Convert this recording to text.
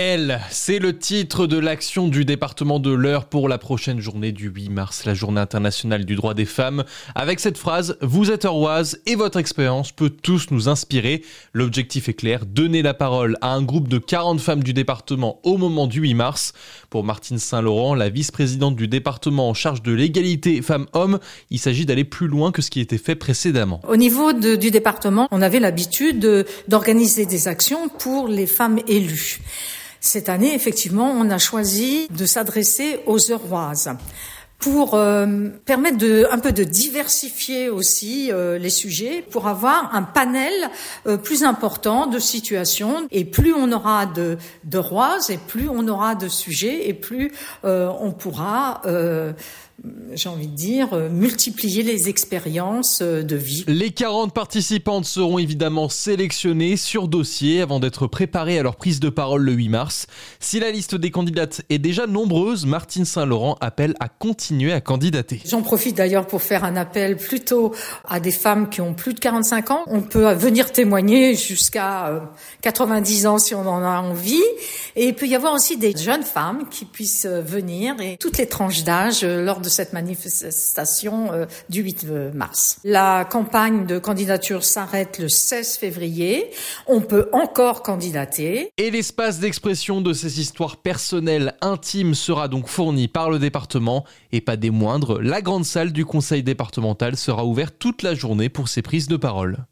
elle, c'est le titre de l'action du département de l'Eure pour la prochaine journée du 8 mars, la journée internationale du droit des femmes. Avec cette phrase, vous êtes heuroise et votre expérience peut tous nous inspirer. L'objectif est clair, donner la parole à un groupe de 40 femmes du département au moment du 8 mars. Pour Martine Saint-Laurent, la vice-présidente du département en charge de l'égalité femmes-hommes, il s'agit d'aller plus loin que ce qui était fait précédemment. Au niveau du département, on avait l'habitude d'organiser des actions pour les femmes élues. Cette année, effectivement, on a choisi de s'adresser aux Euroises pour euh, permettre de un peu de diversifier aussi euh, les sujets pour avoir un panel euh, plus important de situations et plus on aura de de roises et plus on aura de sujets et plus on pourra j'ai envie de dire, multiplier les expériences de vie. Les 40 participantes seront évidemment sélectionnées sur dossier avant d'être préparées à leur prise de parole le 8 mars. Si la liste des candidates est déjà nombreuse, Martine Saint-Laurent appelle à continuer à candidater. J'en profite d'ailleurs pour faire un appel plutôt à des femmes qui ont plus de 45 ans. On peut venir témoigner jusqu'à 90 euh, ans si on en a envie. Et il peut y avoir aussi des jeunes femmes qui puissent venir et toutes les tranches d'âge lors de cette manifestation euh, du 8 euh, mars. La campagne de candidature s'arrête le 16 février. On peut encore candidater. Et l'espace d'expression de ces histoires personnelles, intimes, sera donc fourni par le département. Et pas des moindres, la grande salle du conseil départemental sera ouverte toute la journée pour ces prises de parole.